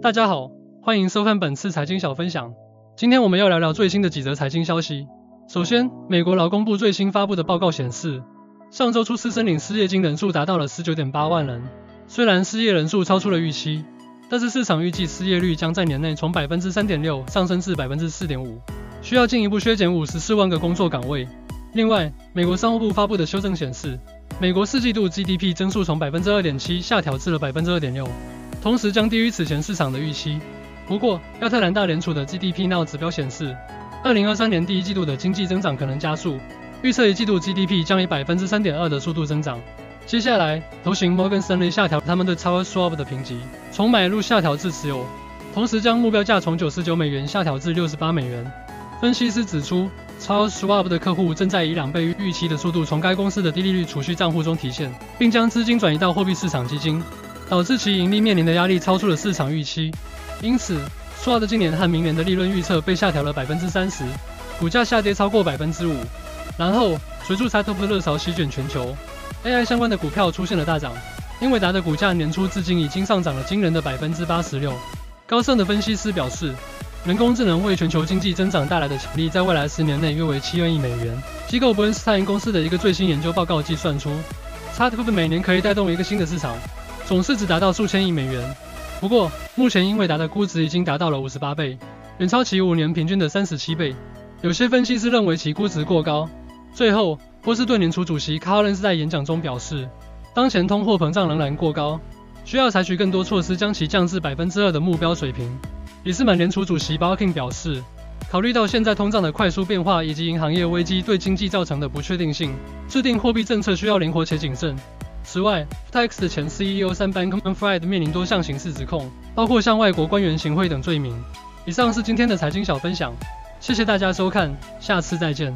大家好，欢迎收看本次财经小分享。今天我们要聊聊最新的几则财经消息。首先，美国劳工部最新发布的报告显示，上周初次申领失业金人数达到了十九点八万人。虽然失业人数超出了预期，但是市场预计失业率将在年内从百分之三点六上升至百分之四点五，需要进一步削减五十四万个工作岗位。另外，美国商务部发布的修正显示，美国四季度 GDP 增速从百分之二点七下调至了百分之二点六。同时将低于此前市场的预期。不过，亚特兰大联储的 GDP Now 指标显示，二零二三年第一季度的经济增长可能加速，预测一季度 GDP 将以百分之三点二的速度增长。接下来，头型 Morgan Stanley 下调他们对 Charles Schwab 的评级，从买入下调至持有，同时将目标价从九十九美元下调至六十八美元。分析师指出，Charles Schwab 的客户正在以两倍预期的速度从该公司的低利率储蓄账户中提现，并将资金转移到货币市场基金。导致其盈利面临的压力超出了市场预期，因此，Schwab 今年和明年的利润预测被下调了百分之三十，股价下跌超过百分之五。然后，随着 c h a t b o 的热潮席卷全球，AI 相关的股票出现了大涨。英伟达的股价年初至今已经上涨了惊人的百分之八十六。高盛的分析师表示，人工智能为全球经济增长带来的潜力在未来十年内约为七万亿美元。机构伯恩斯坦公司的一个最新研究报告计算出 c h a t b o 每年可以带动一个新的市场。总市值达到数千亿美元。不过，目前英伟达的估值已经达到了五十八倍，远超其五年平均的三十七倍。有些分析师认为其估值过高。最后，波士顿联储主席卡尔恩斯在演讲中表示，当前通货膨胀仍然过高，需要采取更多措施将其降至百分之二的目标水平。也是满联储主席 Barkin 表示，考虑到现在通胀的快速变化以及银行业危机对经济造成的不确定性，制定货币政策需要灵活且谨慎。此外，FTX 的前 CEO Sam Bankman-Fried 面临多项刑事指控，包括向外国官员行贿等罪名。以上是今天的财经小分享，谢谢大家收看，下次再见。